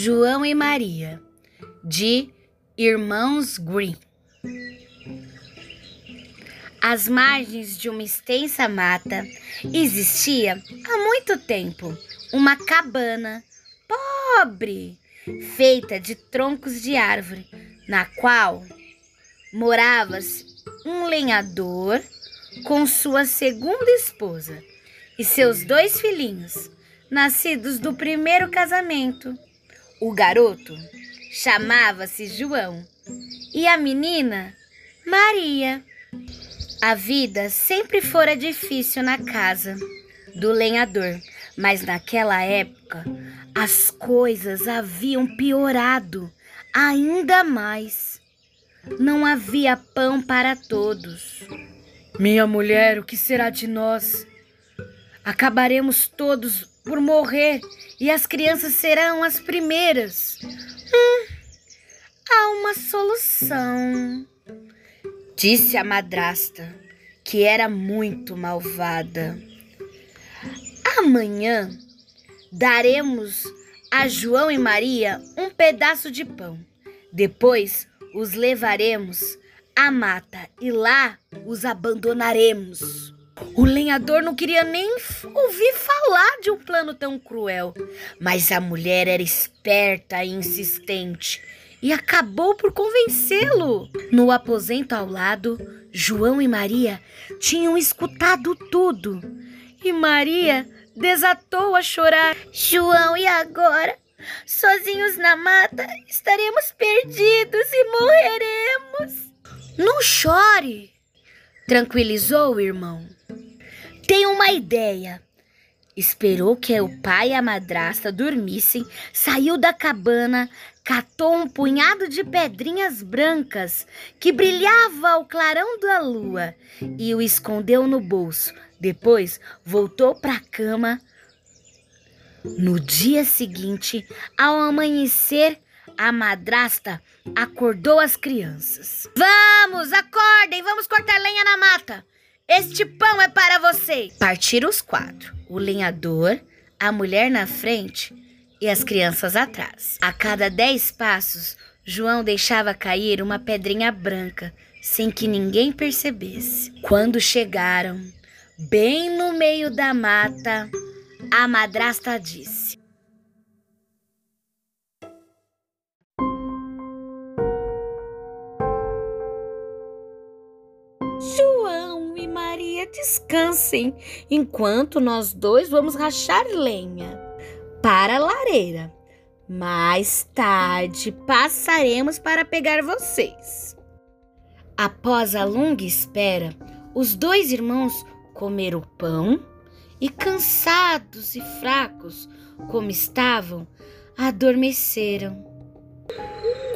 João e Maria, de Irmãos Green. Às margens de uma extensa mata existia há muito tempo uma cabana pobre, feita de troncos de árvore, na qual morava um lenhador com sua segunda esposa e seus dois filhinhos, nascidos do primeiro casamento. O garoto chamava-se João e a menina Maria. A vida sempre fora difícil na casa do lenhador, mas naquela época as coisas haviam piorado ainda mais. Não havia pão para todos. Minha mulher, o que será de nós? Acabaremos todos por morrer e as crianças serão as primeiras. Hum, há uma solução, disse a madrasta, que era muito malvada. Amanhã daremos a João e Maria um pedaço de pão. Depois os levaremos à mata e lá os abandonaremos. O lenhador não queria nem ouvir falar de um plano tão cruel, mas a mulher era esperta e insistente e acabou por convencê-lo. No aposento ao lado, João e Maria tinham escutado tudo e Maria desatou a chorar. João, e agora? Sozinhos na mata, estaremos perdidos e morreremos. Não chore, tranquilizou o irmão. Tenho uma ideia. Esperou que o pai e a madrasta dormissem, saiu da cabana, catou um punhado de pedrinhas brancas que brilhava ao clarão da lua e o escondeu no bolso. Depois voltou para a cama. No dia seguinte, ao amanhecer, a madrasta acordou as crianças. Vamos, acordem, vamos cortar lenha na mata. Este pão é para vocês. Partiram os quatro: o lenhador, a mulher na frente e as crianças atrás. A cada dez passos, João deixava cair uma pedrinha branca, sem que ninguém percebesse. Quando chegaram, bem no meio da mata, a madrasta disse: descansem, enquanto nós dois vamos rachar lenha para a lareira. Mais tarde passaremos para pegar vocês. Após a longa espera, os dois irmãos comeram pão e, cansados e fracos como estavam, adormeceram.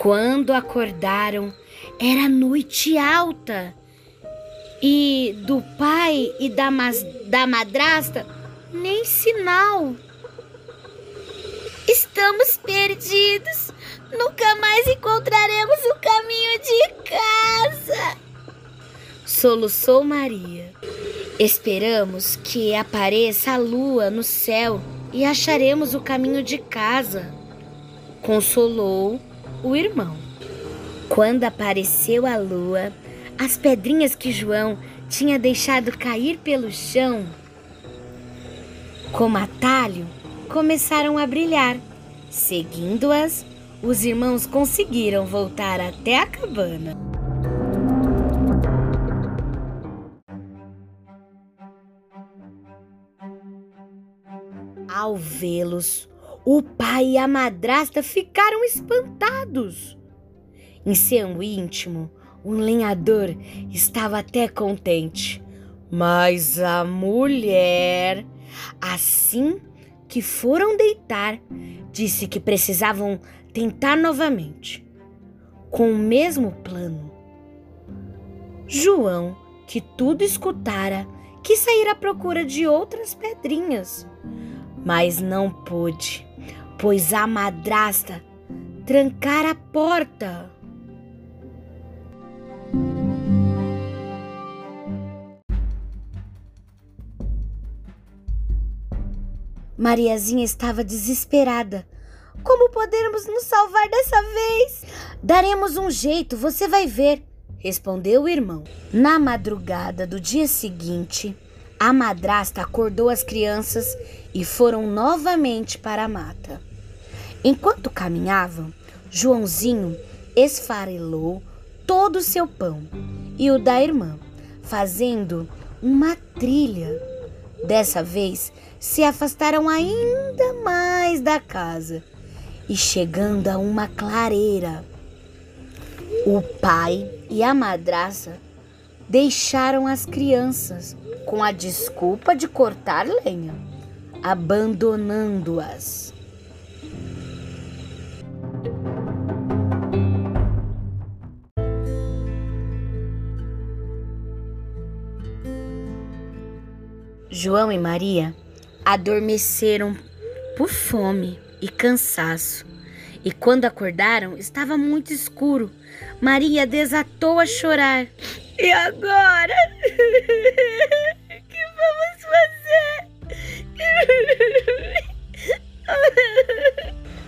Quando acordaram, era noite alta e do pai e da, mas, da madrasta, nem sinal. Estamos perdidos. Nunca mais encontraremos o caminho de casa. Soluçou Maria. Esperamos que apareça a lua no céu e acharemos o caminho de casa. Consolou o irmão. Quando apareceu a lua, as pedrinhas que João tinha deixado cair pelo chão, como atalho, começaram a brilhar. Seguindo-as, os irmãos conseguiram voltar até a cabana. Ao vê-los, o pai e a madrasta ficaram espantados. Em seu íntimo, o lenhador estava até contente, mas a mulher, assim que foram deitar, disse que precisavam tentar novamente, com o mesmo plano. João, que tudo escutara, quis sair à procura de outras pedrinhas, mas não pôde, pois a madrasta trancara a porta. Mariazinha estava desesperada, Como podemos nos salvar dessa vez? Daremos um jeito, você vai ver, respondeu o irmão. Na madrugada do dia seguinte, a madrasta acordou as crianças e foram novamente para a mata. Enquanto caminhavam, Joãozinho esfarelou todo o seu pão e o da irmã, fazendo uma trilha. Dessa vez, se afastaram ainda mais da casa e chegando a uma clareira. O pai e a madraça deixaram as crianças com a desculpa de cortar lenha, abandonando-as. João e Maria adormeceram por fome e cansaço. E quando acordaram, estava muito escuro. Maria desatou a chorar. E agora? O que vamos fazer?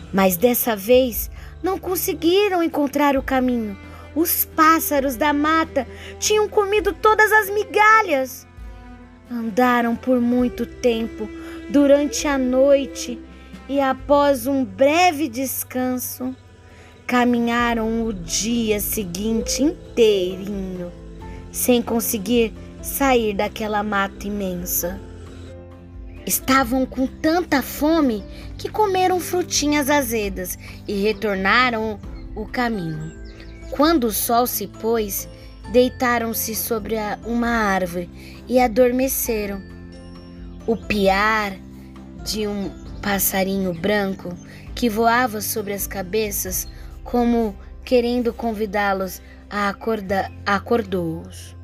Mas dessa vez não conseguiram encontrar o caminho. Os pássaros da mata tinham comido todas as migalhas. Andaram por muito tempo durante a noite e, após um breve descanso, caminharam o dia seguinte inteirinho, sem conseguir sair daquela mata imensa. Estavam com tanta fome que comeram frutinhas azedas e retornaram o caminho. Quando o sol se pôs, deitaram-se sobre uma árvore e adormeceram. O piar de um passarinho branco que voava sobre as cabeças como querendo convidá-los a acordar, acordou-os.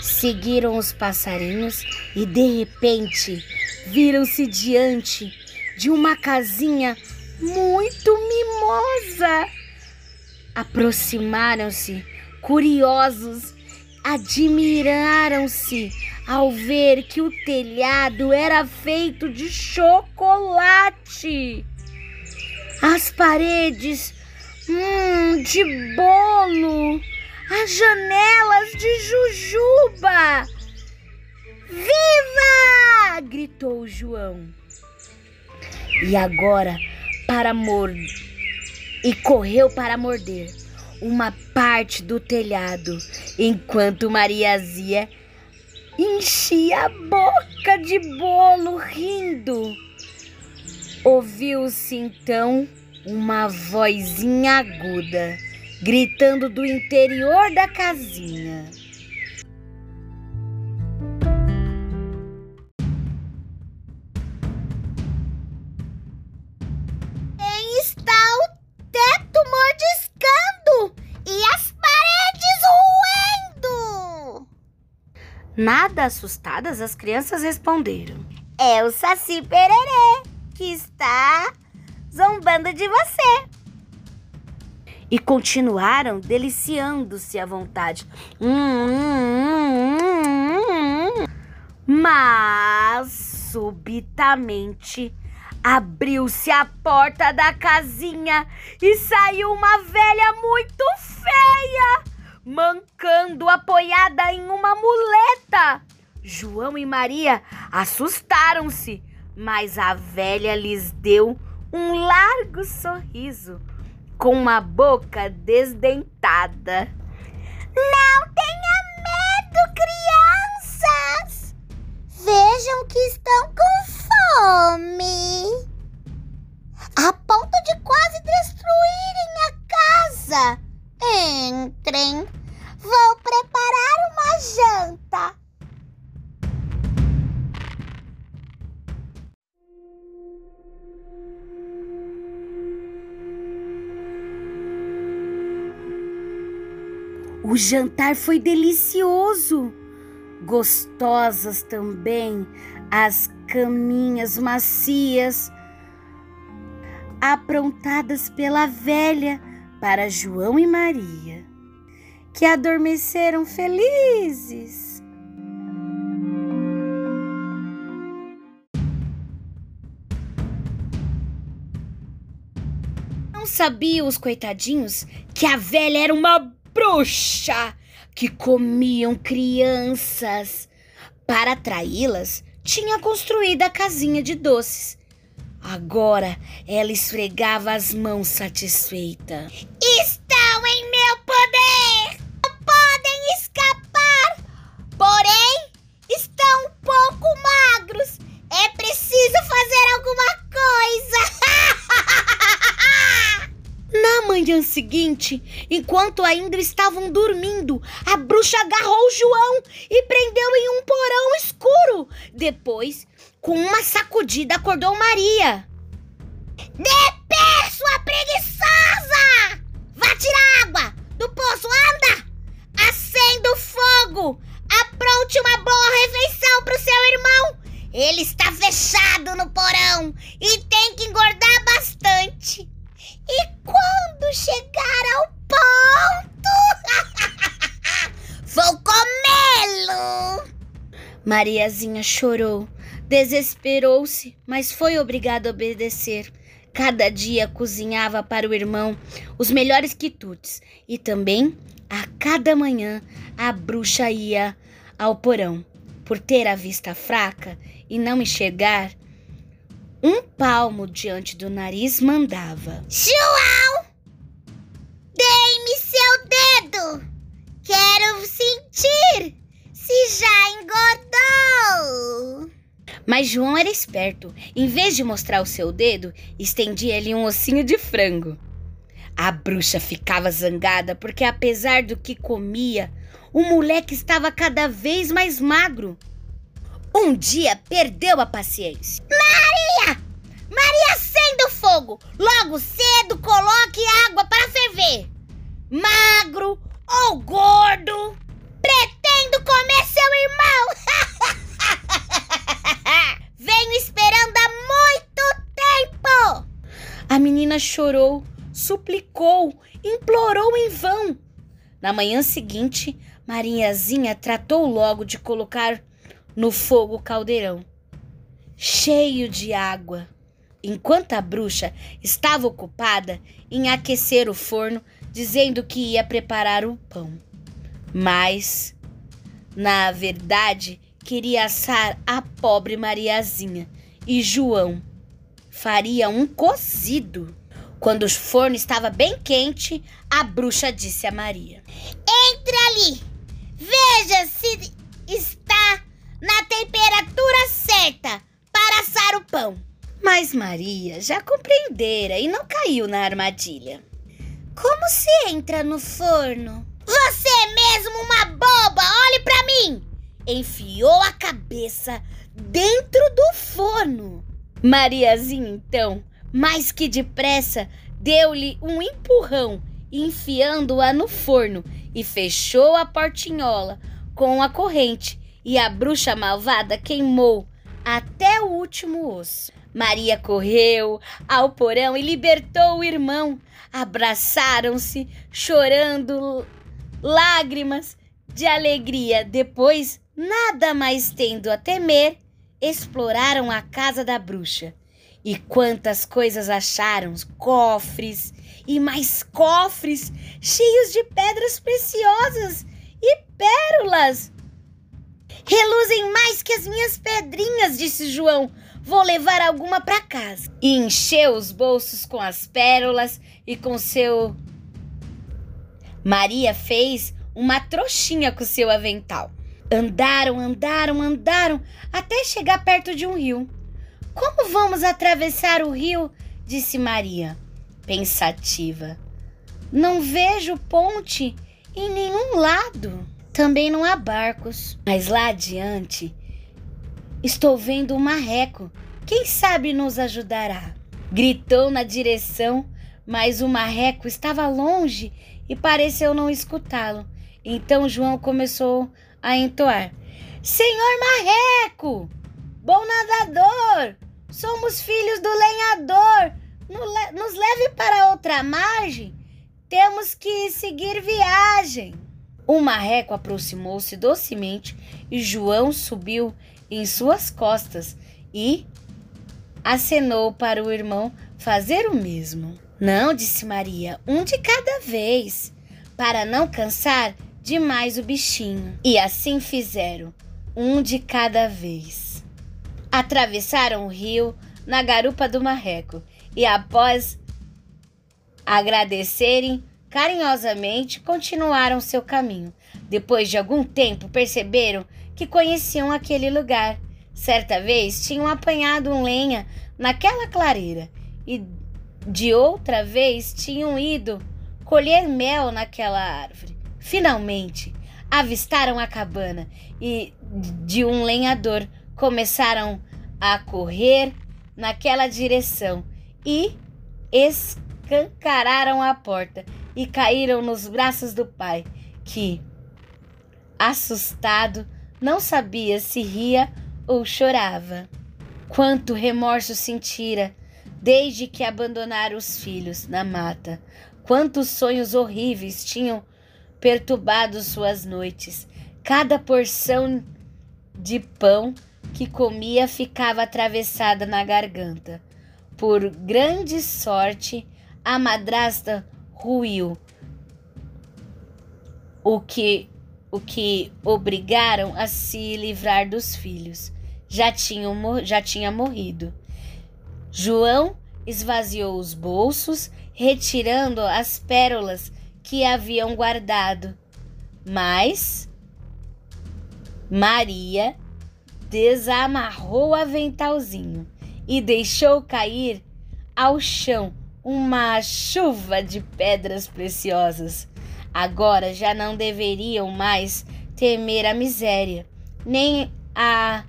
Seguiram os passarinhos e de repente viram-se diante de uma casinha muito mimosa. Aproximaram-se, curiosos, admiraram-se ao ver que o telhado era feito de chocolate. As paredes, hum, de bolo, as janelas de jujuba. Viva! gritou João. E agora, para morder e correu para morder uma parte do telhado, enquanto Mariazia enchia a boca de bolo rindo. Ouviu-se então uma vozinha aguda gritando do interior da casinha. Nada assustadas, as crianças responderam: É o Saci Pererê que está zombando de você. E continuaram deliciando-se à vontade. Hum, hum, hum, Mas subitamente abriu-se a porta da casinha e saiu uma velha muito feia mancando apoiada em uma muleta. João e Maria assustaram-se, mas a velha lhes deu um largo sorriso, com uma boca desdentada. Não tenha medo, crianças! Vejam que estão com fome. A ponto de quase destruírem a casa. Entrem Vou preparar uma janta. O jantar foi delicioso. Gostosas também as caminhas macias, aprontadas pela velha para João e Maria. que adormeceram felizes. Não sabiam os coitadinhos que a velha era uma bruxa que comiam crianças. Para atraí-las, tinha construído a casinha de doces. Agora ela esfregava as mãos satisfeita. Estão em meu poder! Não podem escapar! Porém, estão um pouco magros. É preciso fazer alguma coisa! Na manhã seguinte, enquanto ainda estavam dormindo, a bruxa agarrou João e prendeu em um porão escuro. Depois, com uma sacudida, acordou Maria. De pé, sua preguiçosa! Vá tirar água do poço, anda! Acenda o fogo! Apronte uma boa refeição para o seu irmão! Ele está fechado no porão e tem que engordar bastante. E quando chegar ao ponto, vou comê-lo! Mariazinha chorou, desesperou-se, mas foi obrigada a obedecer. Cada dia cozinhava para o irmão os melhores quitutes e também a cada manhã a bruxa ia ao porão. Por ter a vista fraca e não enxergar, um palmo diante do nariz mandava: João! Dei-me seu dedo! Quero sentir se já engordou! Mas João era esperto. Em vez de mostrar o seu dedo, estendia-lhe um ossinho de frango. A bruxa ficava zangada porque, apesar do que comia, o moleque estava cada vez mais magro. Um dia perdeu a paciência. Maria! Maria, acenda o fogo! Logo cedo coloque água para ferver. Magro ou gordo, pretendo comer seu irmão. Venho esperando há muito tempo. A menina chorou, suplicou, implorou em vão. Na manhã seguinte, Mariazinha tratou logo de colocar no fogo o caldeirão, cheio de água, enquanto a bruxa estava ocupada em aquecer o forno, dizendo que ia preparar o pão. Mas, na verdade, queria assar a pobre Mariazinha e João faria um cozido. Quando o forno estava bem quente, a bruxa disse a Maria: Entre ali, veja se está na temperatura certa para assar o pão. Mas Maria já compreendera e não caiu na armadilha. Como se entra no forno? Você é mesmo uma boba! Olhe para mim! Enfiou a cabeça dentro do forno. Mariazinha, então, mais que depressa, deu-lhe um empurrão, enfiando-a no forno e fechou a portinhola com a corrente. E a bruxa malvada queimou até o último osso. Maria correu ao porão e libertou o irmão. Abraçaram-se, chorando lágrimas de alegria. Depois, nada mais tendo a temer, exploraram a casa da bruxa. E quantas coisas acharam! Cofres e mais cofres cheios de pedras preciosas e pérolas. Reluzem mais que as minhas pedrinhas, disse João. Vou levar alguma para casa. E encheu os bolsos com as pérolas e com seu. Maria fez uma trouxinha com seu avental. Andaram, andaram, andaram até chegar perto de um rio. Como vamos atravessar o rio? disse Maria, pensativa. Não vejo ponte em nenhum lado. Também não há barcos. Mas lá adiante estou vendo um marreco. Quem sabe nos ajudará? Gritou na direção, mas o marreco estava longe e pareceu não escutá-lo. Então João começou a entoar: Senhor Marreco, bom nadador, somos filhos do lenhador, nos leve para outra margem, temos que seguir viagem. O marreco aproximou-se docemente e João subiu em suas costas e acenou para o irmão fazer o mesmo. Não, disse Maria, um de cada vez, para não cansar demais o bichinho. E assim fizeram, um de cada vez. Atravessaram o rio na garupa do marreco e, após agradecerem carinhosamente, continuaram seu caminho. Depois de algum tempo, perceberam que conheciam aquele lugar. Certa vez tinham apanhado um lenha naquela clareira e de outra vez tinham ido colher mel naquela árvore. Finalmente, avistaram a cabana e de um lenhador começaram a correr naquela direção e escancararam a porta e caíram nos braços do pai, que, assustado, não sabia se ria ou chorava. Quanto remorso sentira desde que abandonaram os filhos na mata. Quantos sonhos horríveis tinham perturbado suas noites. Cada porção de pão que comia ficava atravessada na garganta. Por grande sorte, a madrasta ruiu, o que o que obrigaram a se livrar dos filhos. Já, tinham, já tinha morrido. João esvaziou os bolsos, retirando as pérolas que haviam guardado. Mas Maria desamarrou o aventalzinho e deixou cair ao chão uma chuva de pedras preciosas. Agora já não deveriam mais temer a miséria, nem a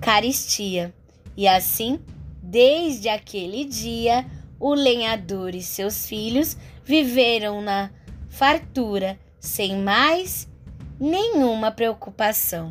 caristia. E assim, desde aquele dia, o lenhador e seus filhos viveram na fartura, sem mais nenhuma preocupação.